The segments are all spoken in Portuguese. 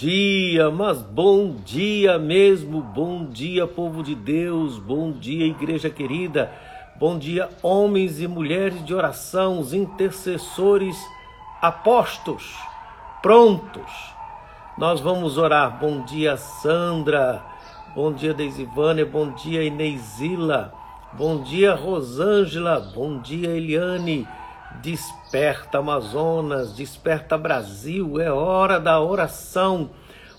dia, mas bom dia mesmo, bom dia, povo de Deus, bom dia, igreja querida, bom dia, homens e mulheres de oração, os intercessores apostos, prontos. Nós vamos orar. Bom dia, Sandra, bom dia, Deisivânia, bom dia, Ineisila, bom dia, Rosângela, bom dia, Eliane. Desperta Amazonas, desperta Brasil, é hora da oração.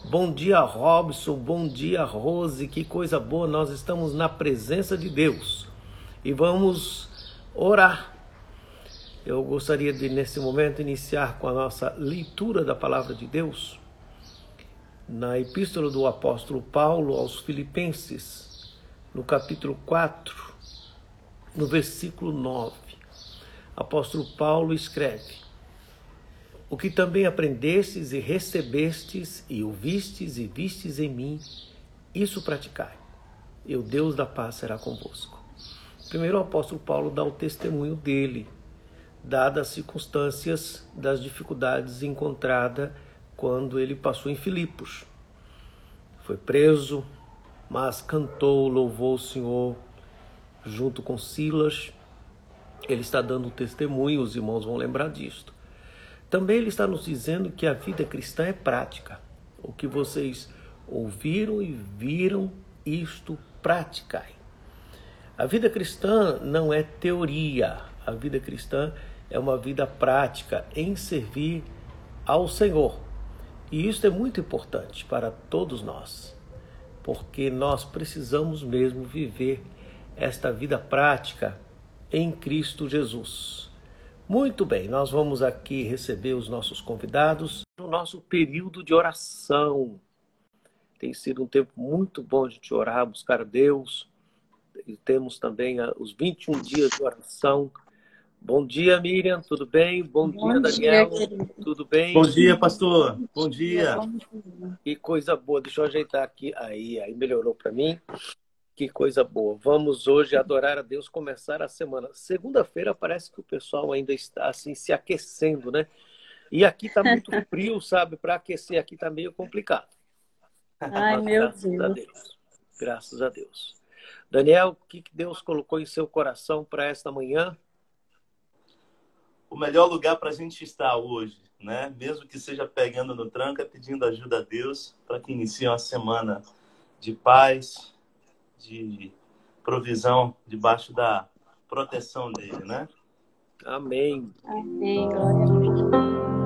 Bom dia, Robson, bom dia, Rose, que coisa boa, nós estamos na presença de Deus e vamos orar. Eu gostaria de, nesse momento, iniciar com a nossa leitura da palavra de Deus na epístola do apóstolo Paulo aos Filipenses, no capítulo 4, no versículo 9 apóstolo Paulo escreve: O que também aprendestes e recebestes e ouvistes e vistes em mim, isso praticai, e o Deus da paz será convosco. Primeiro o apóstolo Paulo dá o testemunho dele, dadas as circunstâncias das dificuldades encontradas quando ele passou em Filipos. Foi preso, mas cantou, louvou o Senhor junto com Silas ele está dando testemunho, os irmãos vão lembrar disto. Também ele está nos dizendo que a vida cristã é prática. O que vocês ouviram e viram, isto praticai. A vida cristã não é teoria, a vida cristã é uma vida prática em servir ao Senhor. E isso é muito importante para todos nós, porque nós precisamos mesmo viver esta vida prática em Cristo Jesus. Muito bem, nós vamos aqui receber os nossos convidados no nosso período de oração. Tem sido um tempo muito bom de te orar, buscar a Deus. E temos também ah, os 21 dias de oração. Bom dia, Miriam, tudo bem? Bom, Bom dia, Daniel, dia, tudo bem? Bom dia, pastor. Bom dia. Que coisa boa. Deixa eu ajeitar aqui. Aí, aí melhorou para mim. Que coisa boa. Vamos hoje adorar a Deus, começar a semana. Segunda-feira parece que o pessoal ainda está assim se aquecendo, né? E aqui está muito frio, sabe? Para aquecer aqui está meio complicado. Ai, Mas, meu graças Deus. a Deus. Graças a Deus. Daniel, o que Deus colocou em seu coração para esta manhã? O melhor lugar para a gente estar hoje, né? Mesmo que seja pegando no tranco, é pedindo ajuda a Deus para que inicie uma semana de paz, de provisão debaixo da proteção dele, né? Amém. Amém. Glória a Deus.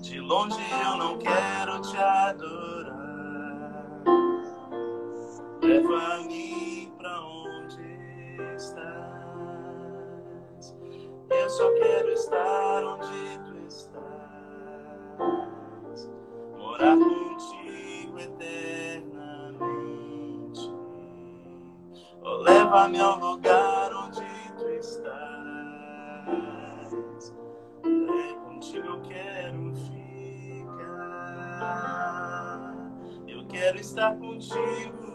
De longe eu não quero te adorar. Leva-me pra onde estás. Eu só quero estar onde tu estás. Morar contigo eternamente. Oh, leva-me ao lugar. estar contigo,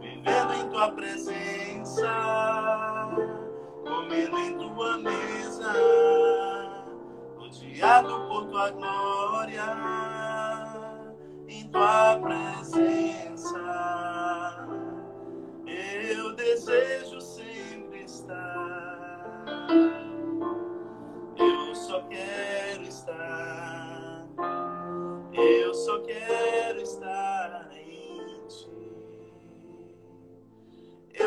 vivendo em tua presença, comendo em tua mesa, rodeado por tua glória, em tua presença. Eu desejo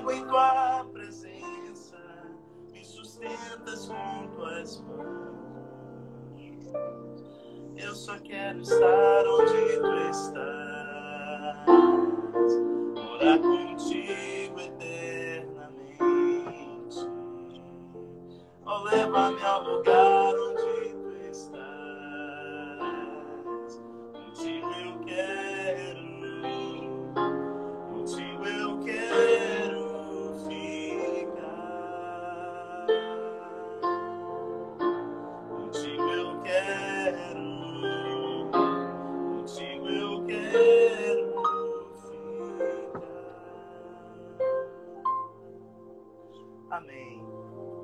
água em tua presença, me sustentas com tuas mãos. Eu só quero estar onde tu estás, morar contigo eternamente. Oh, leva-me ao lugar onde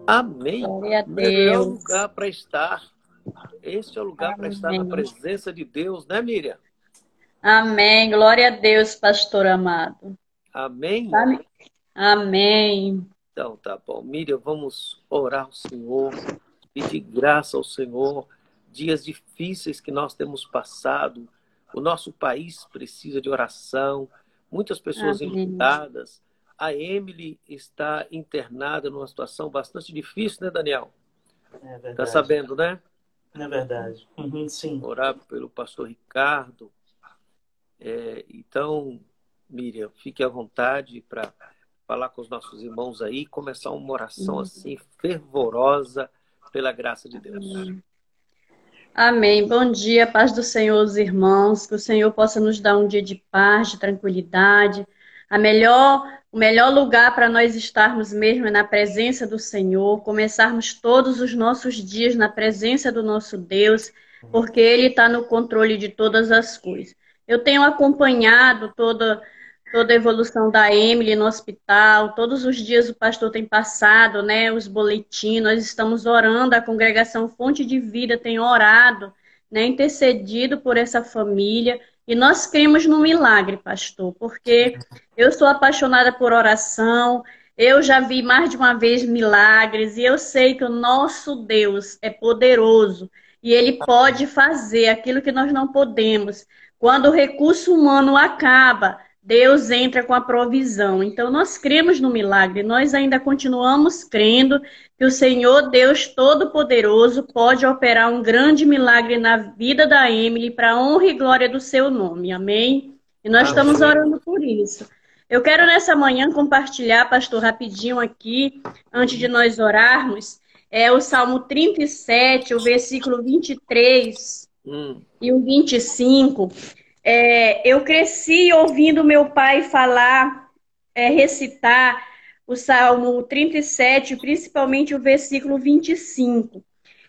Amém. Glória a Melhor Deus. lugar para estar. Este é o lugar para estar na presença de Deus, né, Miriam? Amém. Glória a Deus, pastor amado. Amém? Amém. Amém. Então, tá bom. Miriam, vamos orar ao Senhor, pedir graça ao Senhor. Dias difíceis que nós temos passado. O nosso país precisa de oração. Muitas pessoas Amém. enlutadas. A Emily está internada numa situação bastante difícil, né, Daniel? É verdade. Tá sabendo, né? É verdade. Uhum, sim. Orar pelo pastor Ricardo. É, então, Miriam, fique à vontade para falar com os nossos irmãos aí, começar uma oração assim fervorosa pela graça de Deus. Amém. Bom dia, paz do Senhor, os irmãos. Que o Senhor possa nos dar um dia de paz, de tranquilidade. A melhor, o melhor lugar para nós estarmos mesmo é na presença do Senhor, começarmos todos os nossos dias na presença do nosso Deus, porque Ele está no controle de todas as coisas. Eu tenho acompanhado toda, toda a evolução da Emily no hospital, todos os dias o pastor tem passado, né, os boletins, nós estamos orando, a congregação Fonte de Vida tem orado, né, intercedido por essa família, e nós cremos no milagre, pastor, porque eu sou apaixonada por oração, eu já vi mais de uma vez milagres, e eu sei que o nosso Deus é poderoso, e ele pode fazer aquilo que nós não podemos. Quando o recurso humano acaba, Deus entra com a provisão. Então, nós cremos no milagre, nós ainda continuamos crendo que o Senhor Deus Todo-Poderoso pode operar um grande milagre na vida da Emily para a honra e glória do seu nome. Amém? E nós Amém. estamos orando por isso. Eu quero nessa manhã compartilhar, pastor, rapidinho aqui, antes de nós orarmos, é o Salmo 37, o versículo 23 Hum, e o 25. É, eu cresci ouvindo meu pai falar, é, recitar o Salmo 37, principalmente o versículo 25.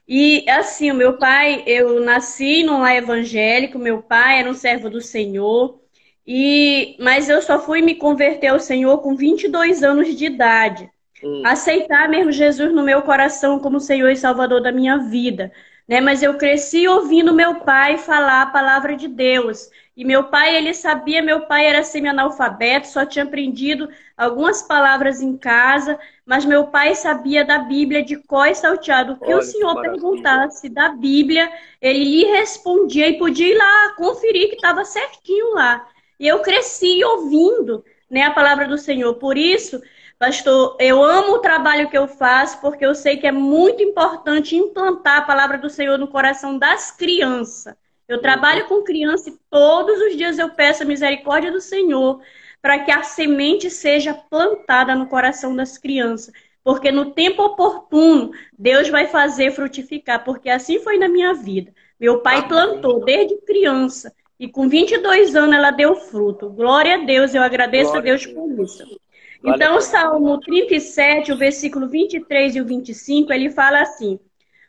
E assim, o meu pai, eu nasci num lar evangélico, meu pai era um servo do Senhor, e mas eu só fui me converter ao Senhor com 22 anos de idade. Hum, aceitar mesmo Jesus no meu coração como Senhor e Salvador da minha vida, né? Mas eu cresci ouvindo meu pai falar a palavra de Deus. E meu pai, ele sabia, meu pai era semi-analfabeto, só tinha aprendido algumas palavras em casa, mas meu pai sabia da Bíblia de có e salteado. O que Olha o que senhor maravilha. perguntasse da Bíblia, ele lhe respondia e podia ir lá conferir que estava certinho lá. E eu cresci ouvindo, né, a palavra do Senhor. Por isso, Pastor, eu amo o trabalho que eu faço, porque eu sei que é muito importante implantar a palavra do Senhor no coração das crianças. Eu trabalho com criança e todos os dias eu peço a misericórdia do Senhor para que a semente seja plantada no coração das crianças. Porque no tempo oportuno, Deus vai fazer frutificar, porque assim foi na minha vida. Meu pai plantou desde criança e com 22 anos ela deu fruto. Glória a Deus, eu agradeço Glória a Deus por isso. Então, o. Salmo 37, o versículo 23 e o 25, ele fala assim: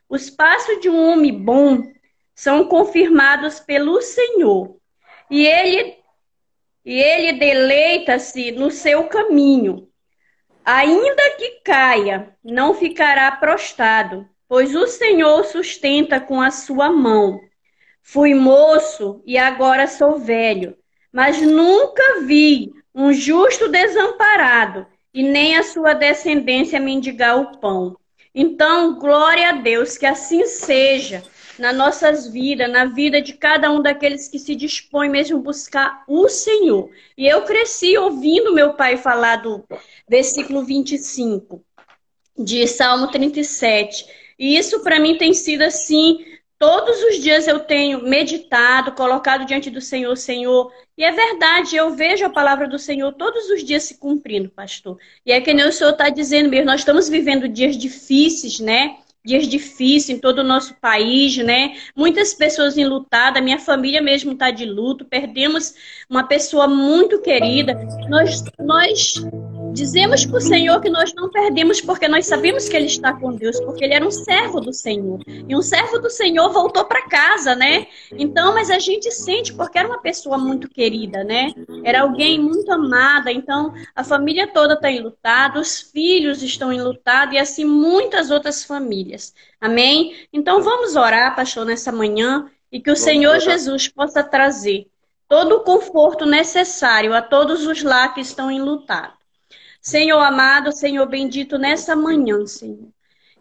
Os passos de um homem bom são confirmados pelo Senhor, e ele, e ele deleita-se no seu caminho. Ainda que caia, não ficará prostrado, pois o Senhor sustenta com a sua mão. Fui moço e agora sou velho, mas nunca vi um justo desamparado e nem a sua descendência mendigar o pão. Então, glória a Deus, que assim seja nas nossas vidas, na vida de cada um daqueles que se dispõe mesmo a buscar o Senhor. E eu cresci ouvindo meu pai falar do versículo 25 de Salmo 37. E isso para mim tem sido assim Todos os dias eu tenho meditado, colocado diante do Senhor, Senhor. E é verdade, eu vejo a palavra do Senhor todos os dias se cumprindo, pastor. E é que nem o Senhor está dizendo mesmo, nós estamos vivendo dias difíceis, né? Dias difíceis em todo o nosso país, né? Muitas pessoas enlutadas, minha família mesmo está de luto, perdemos uma pessoa muito querida. Nós, nós Dizemos para o Senhor que nós não perdemos porque nós sabemos que ele está com Deus, porque ele era um servo do Senhor. E um servo do Senhor voltou para casa, né? Então, mas a gente sente porque era uma pessoa muito querida, né? Era alguém muito amada. Então, a família toda está enlutada, os filhos estão enlutados e assim muitas outras famílias. Amém? Então, vamos orar, pastor, nessa manhã e que o Senhor Jesus possa trazer todo o conforto necessário a todos os lá que estão enlutados. Senhor amado, Senhor bendito, nessa manhã, Senhor,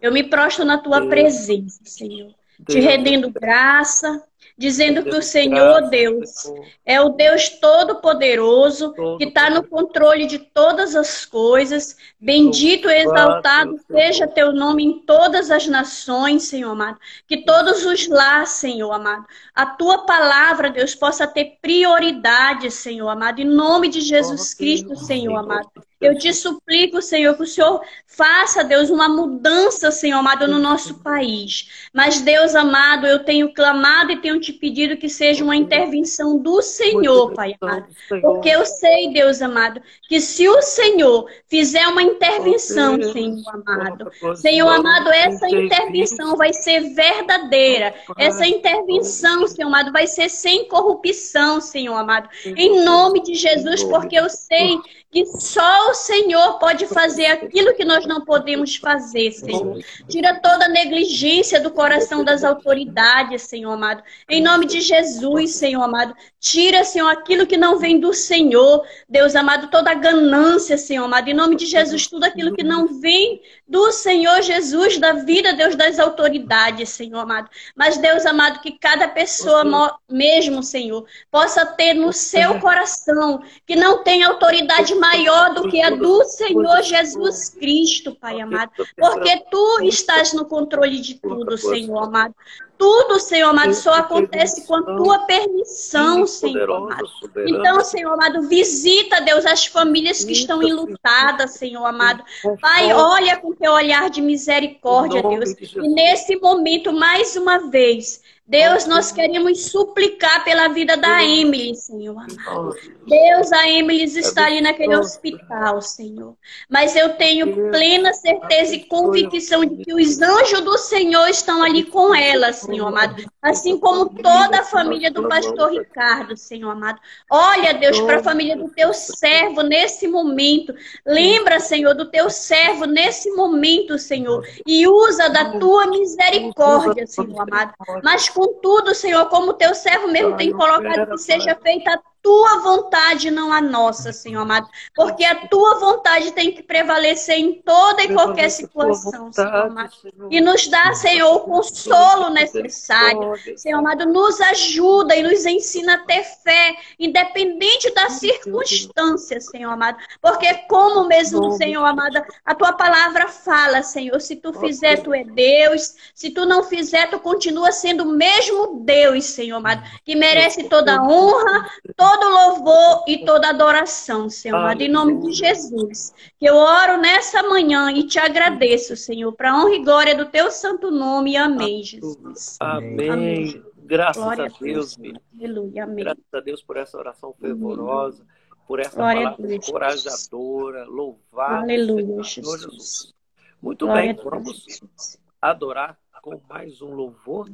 eu me prostro na tua presença, Senhor, te rendendo graça, dizendo que o Senhor Deus é o Deus Todo-Poderoso, que está no controle de todas as coisas. Bendito e exaltado seja teu nome em todas as nações, Senhor amado. Que todos os lá, Senhor amado, a tua palavra, Deus, possa ter prioridade, Senhor amado, em nome de Jesus Cristo, Senhor amado. Eu te suplico, Senhor, que o Senhor faça, Deus, uma mudança, Senhor amado, no nosso país. Mas, Deus amado, eu tenho clamado e tenho te pedido que seja uma intervenção do Senhor, Pai amado. Porque eu sei, Deus amado, que se o Senhor fizer uma intervenção, Senhor amado, Senhor amado, essa intervenção vai ser verdadeira. Essa intervenção, Senhor amado, vai ser sem corrupção, Senhor amado. Em nome de Jesus, porque eu sei que só o Senhor pode fazer aquilo que nós não podemos fazer, Senhor. Tira toda negligência do coração das autoridades, Senhor amado. Em nome de Jesus, Senhor amado. Tira, Senhor, aquilo que não vem do Senhor, Deus amado, toda a ganância, Senhor amado. Em nome de Jesus, tudo aquilo que não vem do Senhor Jesus, da vida, Deus, das autoridades, Senhor amado. Mas, Deus amado, que cada pessoa mesmo, Senhor, possa ter no seu coração que não tem autoridade maior do que a do Senhor Jesus Cristo, Pai amado. Porque tu estás no controle de tudo, Senhor amado. Tudo, Senhor amado, só acontece com a tua permissão, Senhor amado. Então, Senhor amado, visita, Deus, as famílias que estão enlutadas, Senhor amado. Pai, olha com teu olhar de misericórdia, Deus. E nesse momento, mais uma vez, Deus, nós queremos suplicar pela vida da Emily, Senhor amado. Deus, a Emily está ali naquele hospital, Senhor. Mas eu tenho plena certeza e convicção de que os anjos do Senhor estão ali com ela, Senhor amado. Assim como toda a família do pastor Ricardo, Senhor amado. Olha, Deus, para a família do teu servo nesse momento. Lembra, Senhor, do teu servo nesse momento, Senhor. E usa da tua misericórdia, Senhor amado. Mas Contudo, Senhor, como teu servo mesmo tem colocado, que seja feita a tua vontade, não a nossa, Senhor amado. Porque a tua vontade tem que prevalecer em toda e qualquer situação, Senhor amado. E nos dá, Senhor, o consolo necessário. Senhor amado, nos ajuda e nos ensina a ter fé, independente das circunstâncias, Senhor amado. Porque como mesmo, Senhor amado, a tua palavra fala, Senhor, se tu fizer, tu é Deus. Se tu não fizer, tu continua sendo o mesmo Deus, Senhor amado, que merece toda a honra, toda todo louvor e toda adoração, Senhor, amado, em nome de Jesus. Que eu oro nessa manhã e te agradeço, Senhor, para honra e glória do teu santo nome. Amém, Jesus. Amém. amém. Graças glória a Deus. Aleluia, amém. Graças a Deus por essa oração fervorosa, por essa glória palavra encorajadora, louvada. Aleluia, Jesus. Jesus. Muito glória bem, vamos adorar com mais um louvor.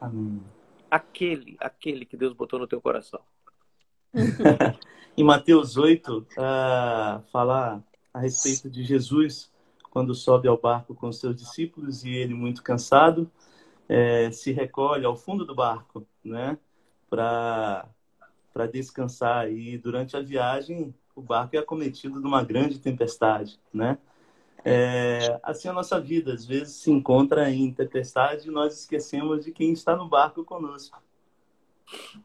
Amém. Aquele, aquele que Deus botou no teu coração. Em Mateus 8, uh, ah, falar a respeito de Jesus quando sobe ao barco com seus discípulos e ele, muito cansado, é, se recolhe ao fundo do barco, né, para descansar. E durante a viagem, o barco é acometido de uma grande tempestade, né? É, assim a nossa vida às vezes se encontra em tempestade e nós esquecemos de quem está no barco conosco.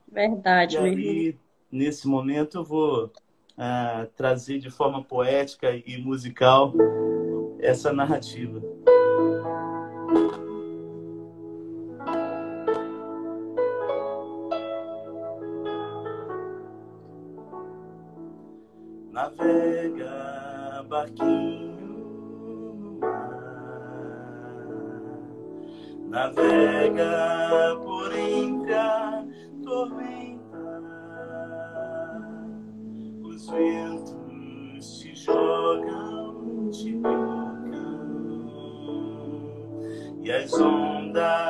Verdade. E aí, nesse momento, eu vou uh, trazer de forma poética e musical essa narrativa. Navega, barquinho no mar, navega por entre os ventos te jogam, te tocam, e as ondas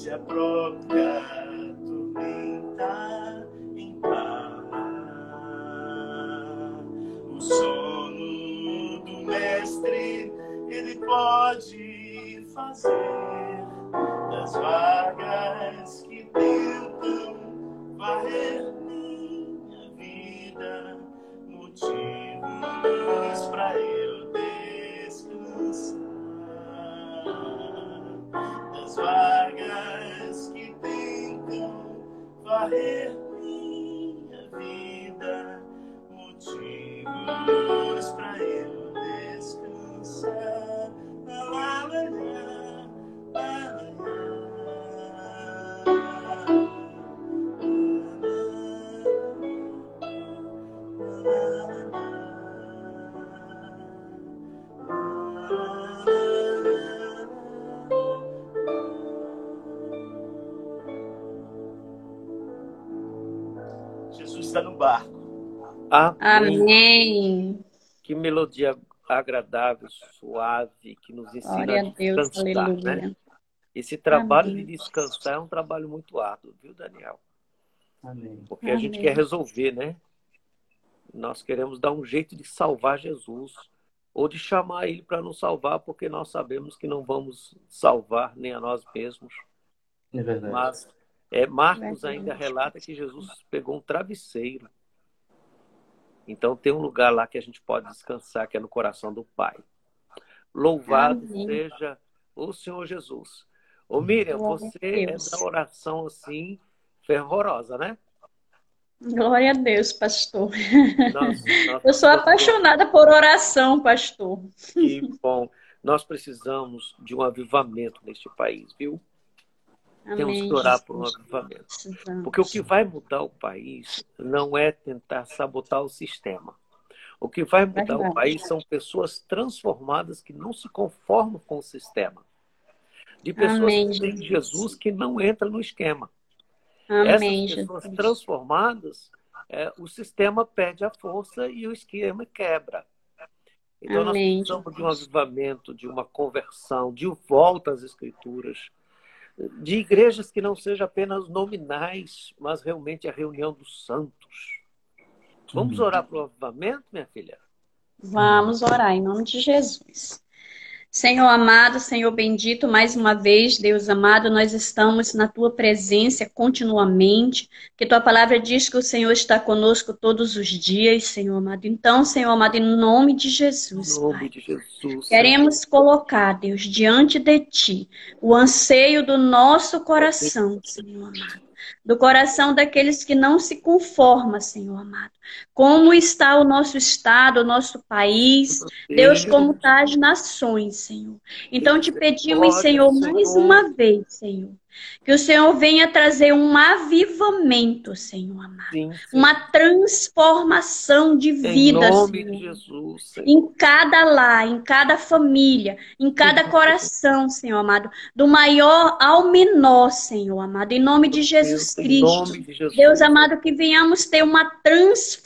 se a própria tormenta empala. O sono do mestre ele pode fazer das vagas Jesus está no barco. Amém. Amém. Que melodia agradável, suave, que nos ensina Glória a a Deus. descansar, Aleluia. né? Esse trabalho Amém. de descansar é um trabalho muito árduo, viu, Daniel? Amém. Porque a gente Amém. quer resolver, né? Nós queremos dar um jeito de salvar Jesus ou de chamar ele para nos salvar, porque nós sabemos que não vamos salvar nem a nós mesmos. É verdade. Mas é, Marcos ainda relata que Jesus pegou um travesseiro. Então tem um lugar lá que a gente pode descansar, que é no coração do Pai. Louvado Amém. seja o Senhor Jesus. Ô Miriam, Glória você é da oração assim, fervorosa, né? Glória a Deus, pastor. Nós- nós Eu sou apaixonada por oração, pastor. Que bom. Nós precisamos de um avivamento neste país, viu? Temos que orar por um Jesus. avivamento. Porque o que vai mudar o país não é tentar sabotar o sistema. O que vai mudar Verdade. o país são pessoas transformadas que não se conformam com o sistema. De pessoas Amém, que têm Jesus. Jesus que não entra no esquema. Amém, Essas pessoas Jesus. transformadas, é, o sistema perde a força e o esquema quebra. Então Amém, nós precisamos de um Jesus. avivamento, de uma conversão, de volta às escrituras, de igrejas que não sejam apenas nominais, mas realmente a reunião dos santos. Vamos Uhum. orar para o avivamento, minha filha? Vamos orar em nome de Jesus. Senhor amado, Senhor bendito, mais uma vez, Deus amado, nós estamos na tua presença continuamente, que tua palavra diz que o Senhor está conosco todos os dias, Senhor amado. Então, Senhor amado, em nome de Jesus, em nome de Jesus queremos colocar, Deus, diante de ti o anseio do nosso coração, Senhor amado do coração daqueles que não se conformam, Senhor amado. Como está o nosso estado, o nosso país, Deus, como está as nações, Senhor. Então te pedimos, Senhor, mais uma vez, Senhor, que o Senhor venha trazer um avivamento, Senhor amado. Sim, sim. Uma transformação de vida, em nome Senhor. De Jesus, Senhor. Em cada lar, em cada família, em cada coração, Senhor amado. Do maior ao menor, Senhor amado. Em nome de Jesus Deus, Cristo. De Jesus. Deus amado, que venhamos ter uma transformação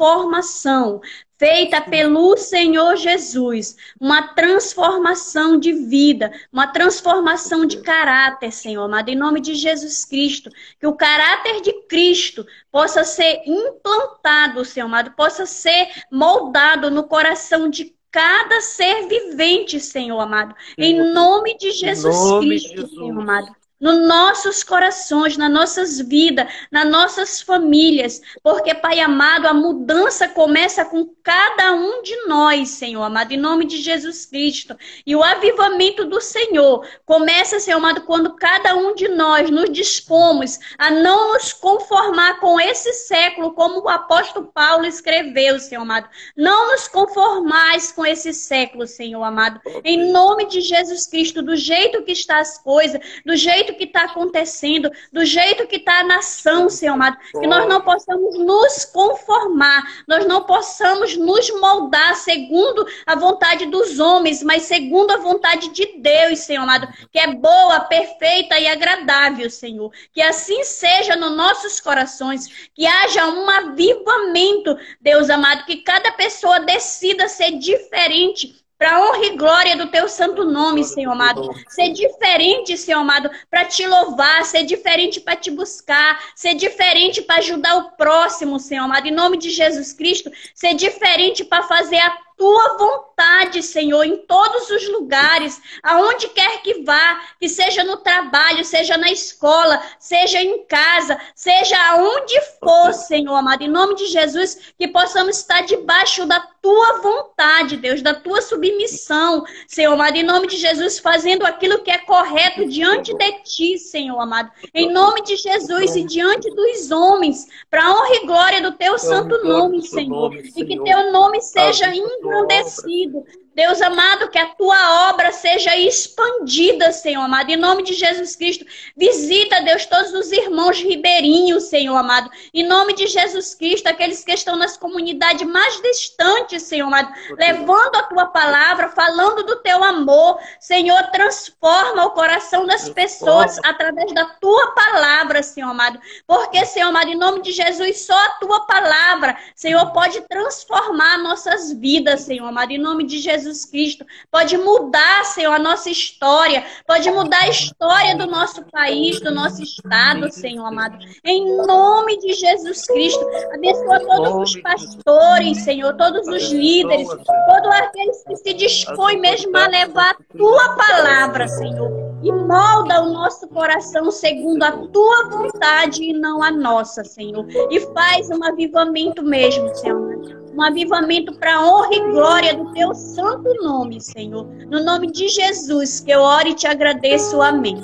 feita pelo Senhor Jesus, uma transformação de vida, uma transformação de caráter, Senhor amado, em nome de Jesus Cristo, que o caráter de Cristo possa ser implantado, Senhor amado, possa ser moldado no coração de cada ser vivente, Senhor amado, em nome de Jesus nome Cristo, de Jesus. Senhor amado nos nossos corações, nas nossas vidas, nas nossas famílias. Porque, Pai amado, a mudança começa com cada um de nós, Senhor amado, em nome de Jesus Cristo. E o avivamento do Senhor começa, Senhor amado, quando cada um de nós nos dispomos a não nos conformar com esse século, como o apóstolo Paulo escreveu, Senhor amado. Não nos conformais com esse século, Senhor amado. Em nome de Jesus Cristo, do jeito que está as coisas, do jeito que está acontecendo, do jeito que está a nação, Senhor amado, que nós não possamos nos conformar, nós não possamos nos moldar segundo a vontade dos homens, mas segundo a vontade de Deus, Senhor amado, que é boa, perfeita e agradável, Senhor. Que assim seja nos nossos corações, que haja um avivamento, Deus amado, que cada pessoa decida ser diferente para honra e glória do teu santo nome, Senhor amado. Ser diferente, Senhor amado, para te louvar, ser diferente para te buscar, ser diferente para ajudar o próximo, Senhor amado. Em nome de Jesus Cristo, ser diferente para fazer a tua vontade, Senhor, em todos os lugares, aonde quer que vá, que seja no trabalho, seja na escola, seja em casa, seja aonde for, Senhor amado, em nome de Jesus, que possamos estar debaixo da tua vontade, Deus, da tua submissão, Senhor amado, em nome de Jesus, fazendo aquilo que é correto diante de ti, Senhor amado, em nome de Jesus e diante dos homens, para honra e glória do teu santo nome, Senhor, e que teu nome seja engrandecido Deus amado, que a tua obra seja expandida, Senhor amado. Em nome de Jesus Cristo, visita, Deus, todos os irmãos ribeirinhos, Senhor amado. Em nome de Jesus Cristo, aqueles que estão nas comunidades mais distantes, Senhor amado, levando a tua palavra, falando do teu amor. Senhor, transforma o coração das pessoas através da tua palavra, Senhor amado. Porque, Senhor amado, em nome de Jesus, só a tua palavra, Senhor, pode transformar nossas vidas, Senhor amado. Em nome de Jesus Jesus Cristo. Pode mudar, Senhor, a nossa história. Pode mudar a história do nosso país, do nosso estado, Senhor amado. Em nome de Jesus Cristo. Abençoa todos os pastores, Senhor, todos os líderes, todos aqueles que se dispõem mesmo a levar a tua palavra, Senhor. E molda o nosso coração segundo a tua vontade e não a nossa, Senhor. E faz um avivamento mesmo, Senhor um avivamento para honra e glória do teu santo nome, Senhor. No nome de Jesus, que eu oro e te agradeço. Amém.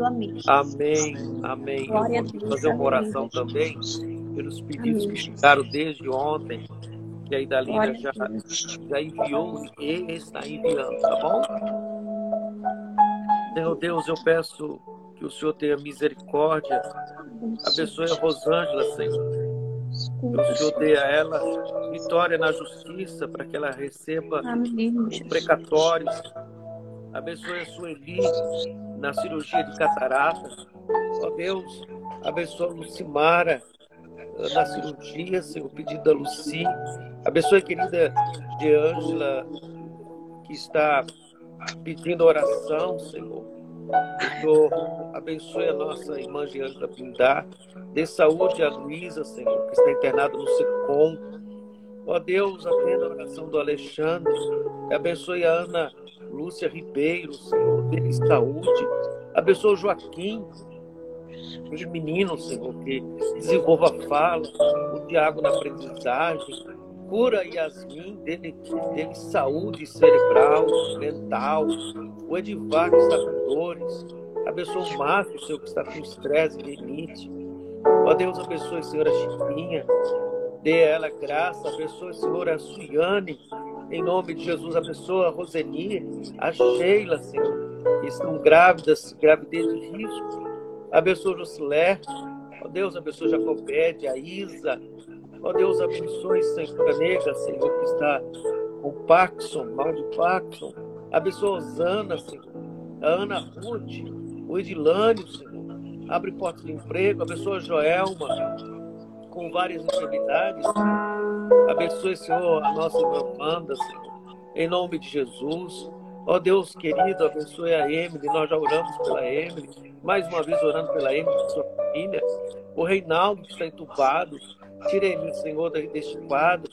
Amém. Amém. Amém. Glória eu vou fazer uma oração também pelos pedidos Amém. que chegaram desde ontem, que a Idalina já, já enviou e está enviando, tá bom? Senhor Deus, eu peço que o Senhor tenha misericórdia. Abençoe a Rosângela, Senhor o Senhor dê a ela vitória na justiça para que ela receba os precatórios. Abençoe a Sueli na cirurgia de catarata. Ó Deus, abençoe a Lucimara eh, na cirurgia, Senhor, pedido da Luci. Abençoe a querida de Ângela, que está pedindo oração, Senhor. Senhor, abençoe a nossa irmã Giana Pindar. Dê saúde a Luísa, Senhor, que está internada no SECOM. Ó Deus, atenda a oração do Alexandre. Abençoe a Ana Lúcia Ribeiro, Senhor, dê saúde. Abençoa o Joaquim, aquele menino, Senhor, que desenvolva a fala, o Tiago na aprendizagem. Cura Yasmin, dele, dele saúde cerebral, mental. O Edivar que está com dores. Abençoa o Márcio, Senhor, que está com estresse, limite. Ó Deus, abençoe, Senhor, a Chipinha. Dê a ela graça. Abençoe, Senhor, a Suiane. Em nome de Jesus, abençoa a Roseni, a Sheila, Senhor, que estão grávidas, gravidez de risco. Abençoa o Jocilé. Ó Deus, abençoe Jacobede, a Isa. Ó Deus, abençoe Senhor Negra, Senhor, que está com Paxson, de Paxson. Abençoa a Osana, Senhor. A Ana Ruth, o Edilânio, Senhor. Abre portas de emprego. Abençoa a Joelma, com várias enfermidades. Abençoe, Senhor, a nossa irmã Amanda, Senhor. Em nome de Jesus. Ó Deus querido, abençoe a Emily. Nós já oramos pela Emily. Mais uma vez orando pela Emily sua família. O Reinaldo que está entubado. Tire ele, Senhor, deste quadro.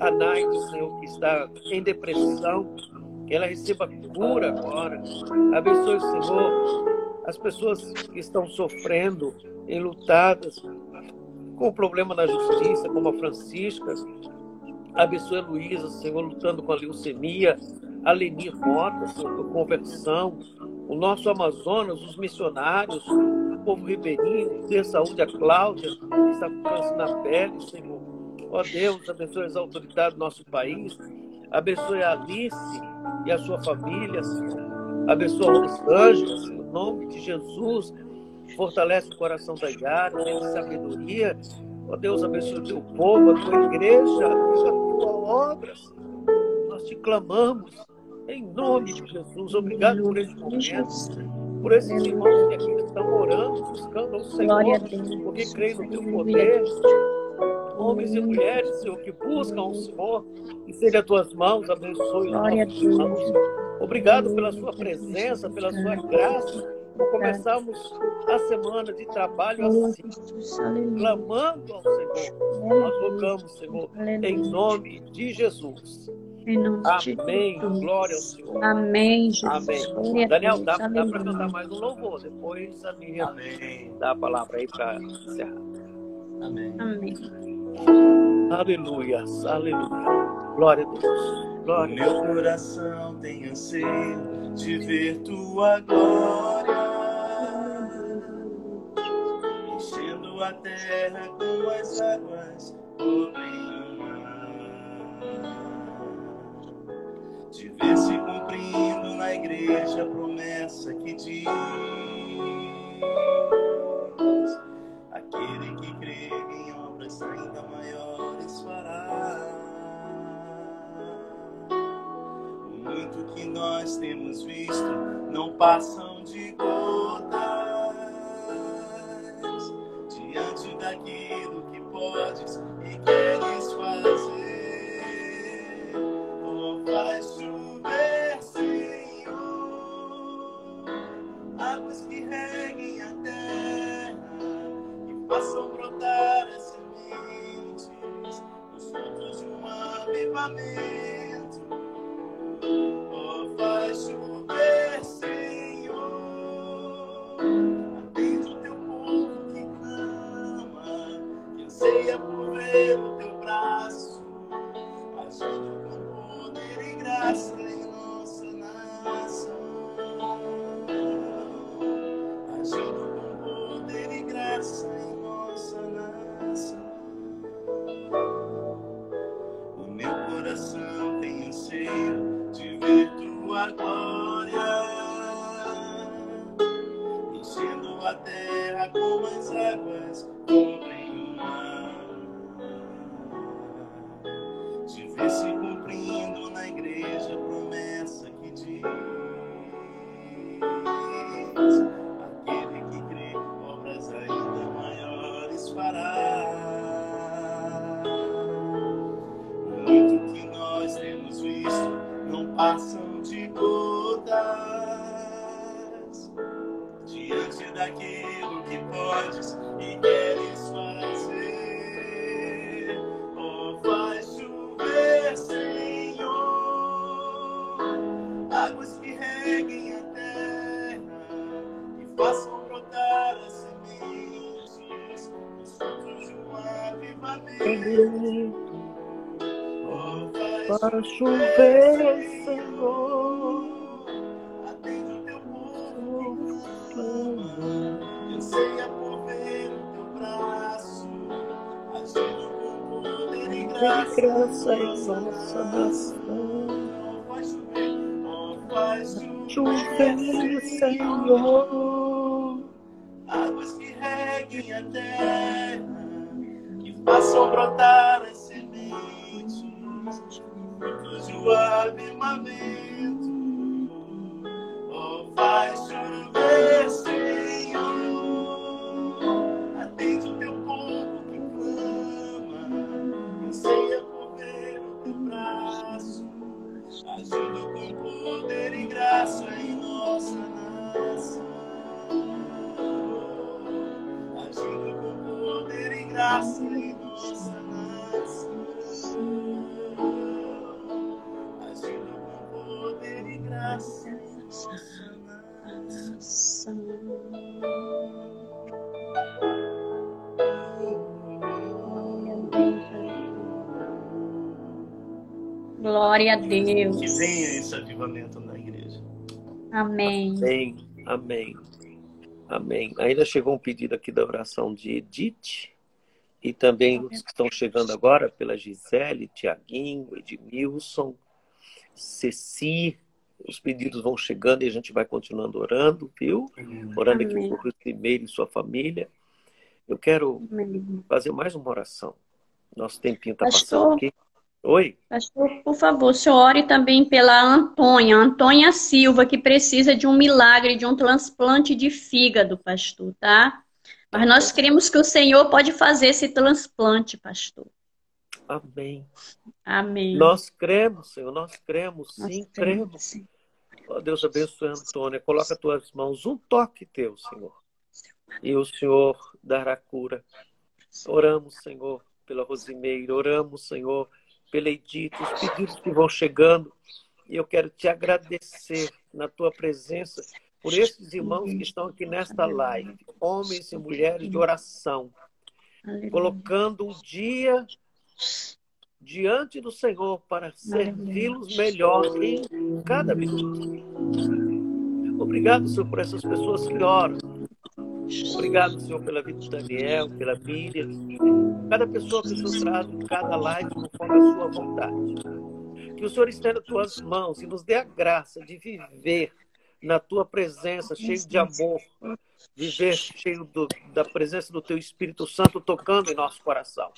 A Naide, Senhor, que está em depressão. Que ela receba cura agora. Abençoe, Senhor, as pessoas que estão sofrendo, enlutadas, com problema na justiça, como a Francisca. Abençoe a Luísa, Senhor, lutando com a leucemia. A Leni Rota, Senhor, por conversão. O nosso Amazonas, os missionários, o povo ribeirinho, dê saúde a Cláudia, que está com câncer na pele, Senhor. Ó Deus, abençoe as autoridades do nosso país. Abençoe a Alice e a sua família, Senhor. Abençoa os anjos, em nome de Jesus. Fortalece o coração da Yara, dê sabedoria. Ó Deus, abençoe o teu povo, a tua igreja, a tua obra. Senhor. Nós te clamamos em nome de Jesus. Obrigado por esse momento, por esses irmãos que aqui estão orando, buscando ao Senhor, porque creem no teu poder. Homens e mulheres, Senhor, que buscam o Senhor, e seja as tuas mãos, abençoe os irmãos. Obrigado pela sua presença, pela sua graça por começarmos a semana de trabalho assim, clamando ao Senhor. Nós rogamos, Senhor, em nome de Jesus. Amém. Glória ao Senhor. Amém, Jesus. Amém. Daniel, dá, dá para cantar mais um louvor. Depois a minha Amém. dá a palavra aí para encerrar. Amém. Amém. Aleluia. Aleluia. Glória a Deus. Glória a meu Deus. coração tem anseio de ver tua glória, enchendo a terra com as águas cobrem o De ver se cumprindo na igreja a promessa que diz: aquele que crê em obras ainda maiores fará. muito que nós temos visto não passam de gotas diante daquilo que podes e queres chover, Senhor. Atende o teu povo que clama, anseia por ver o teu braço, agindo com poder e graça. graça nossa nação. Oh, faz chover, oh, faz Chover, Senhor. águas que reguem a terra, que façam brotar as sementes, frutos do avivamento. Oh, faz chover, A Que Deus. venha esse avivamento na igreja. Amém. Amém, amém, amém. Ainda chegou um pedido aqui da oração de Edith e também os que estão chegando agora pela Gisele, Tiaguinho, Edmilson, Ceci. Os pedidos vão chegando e a gente vai continuando orando, viu? Orando aqui Amém. por primeiro e sua família. Eu quero Amém. fazer mais uma oração. Nosso tempinho está passando aqui. Oi? Pastor, por favor, o senhor ore também pela Antônia, Antônia Silva, que precisa de um milagre, de um transplante de fígado, pastor, tá? Mas nós cremos que o Senhor pode fazer esse transplante, pastor. Amém. Amém. Nós cremos, Senhor, nós cremos, Nós sim, cremos, cremos. sim. Ó Deus abençoe, Antônia. Coloca as tuas mãos, um toque teu, Senhor. E o Senhor dará cura. Oramos, Senhor, pela Rosimeira. Oramos, Senhor, pela Edith. Os pedidos que vão chegando. E eu quero te agradecer na tua presença por esses irmãos que estão aqui nesta live. Homens e mulheres de oração. Colocando um dia diante do Senhor para servi-los melhor em cada minuto. Obrigado, Senhor, por essas pessoas que oram. Obrigado, Senhor, pela vida do Daniel, pela Miriam. Cada pessoa que Senhor traz em cada live conforme a sua vontade. Que o Senhor estenda as tuas mãos e nos dê a graça de viver na tua presença, cheio de amor. Viver cheio do- da presença do teu Espírito Santo tocando em nosso coração.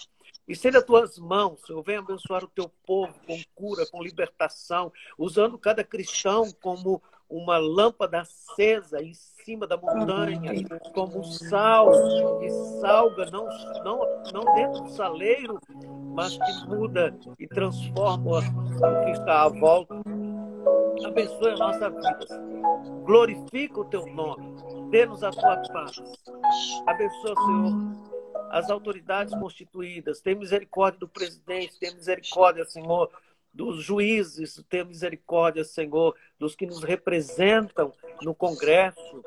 Estenda as tuas mãos, Senhor. Venha abençoar o teu povo com cura, com libertação, usando cada cristão como uma lâmpada acesa em cima da montanha, como um sal que salga, não, não, não dentro do saleiro, mas que muda e transforma o que está à volta. Abençoe a nossa vida. Glorifica o teu nome. Dê-nos a tua paz. Abençoa, Senhor, as autoridades constituídas. Tem misericórdia do presidente, tem misericórdia, Senhor, dos juízes, tem misericórdia, Senhor, dos que nos representam no Congresso.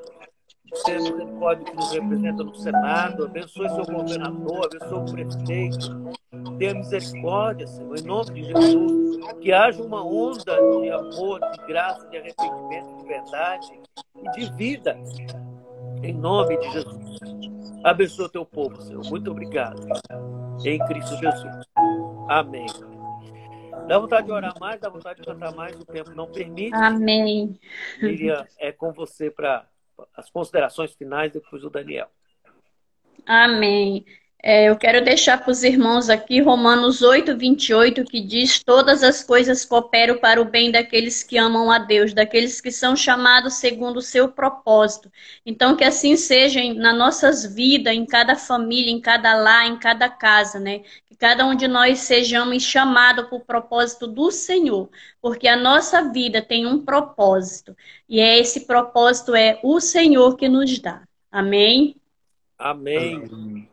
Tem misericórdia que nos representa no Senado. Abençoe seu governador, abençoe o prefeito. Tenha misericórdia, Senhor, em nome de Jesus. Que haja uma onda de amor, de graça, de arrependimento, de verdade e de vida. Em nome de Jesus. Abençoa teu povo, Senhor. Muito obrigado. Em Cristo Jesus. Amém. Dá vontade de orar mais, dá vontade de cantar mais, o tempo não permite. Amém. Miriam, é com você para as considerações finais, depois o Daniel. Amém. É, eu quero deixar para os irmãos aqui Romanos 8, 28, que diz: Todas as coisas cooperam para o bem daqueles que amam a Deus, daqueles que são chamados segundo o seu propósito. Então, que assim seja nas nossas vidas, em cada família, em cada lar, em cada casa, né? Cada um de nós sejamos chamados por propósito do Senhor, porque a nossa vida tem um propósito, e é esse propósito é o Senhor que nos dá. Amém? Amém.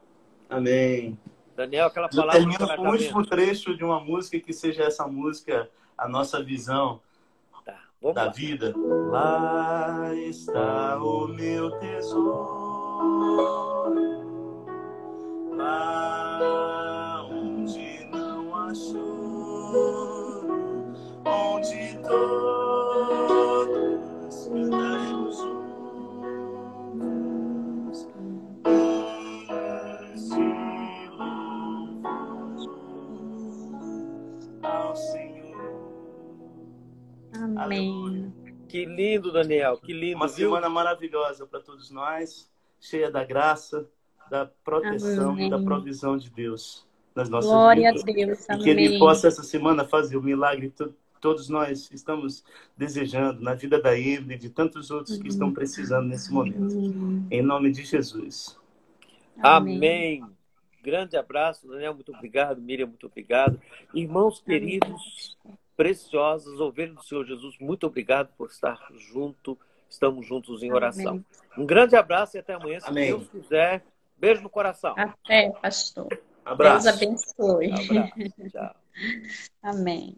Amém. Daniel, aquela Eu palavra de termino com o encorajamento. último trecho de uma música que seja essa música a nossa visão. Tá. Vamos da lá. vida. Lá está o meu tesouro. Lindo, Daniel. Que lindo, Uma viu? semana maravilhosa para todos nós, cheia da graça, da proteção Amém. e da provisão de Deus nas nossas Glória a vidas. Deus. E que Ele Amém. possa essa semana fazer o milagre que to- todos nós estamos desejando na vida da Evelyn e de tantos outros que estão precisando nesse momento. Hum, Em nome de Jesus. Amém. Grande abraço, Daniel. Muito obrigado. Miriam, muito obrigado. Irmãos queridos, preciosos, ovelhas do Senhor Jesus, muito obrigado por estar junto. Estamos juntos em oração. Amém. Um grande abraço e até amanhã, se Amém. Deus quiser. Beijo no coração. Até, pastor. Abraço. Deus abençoe. Abraço. Tchau. Amém.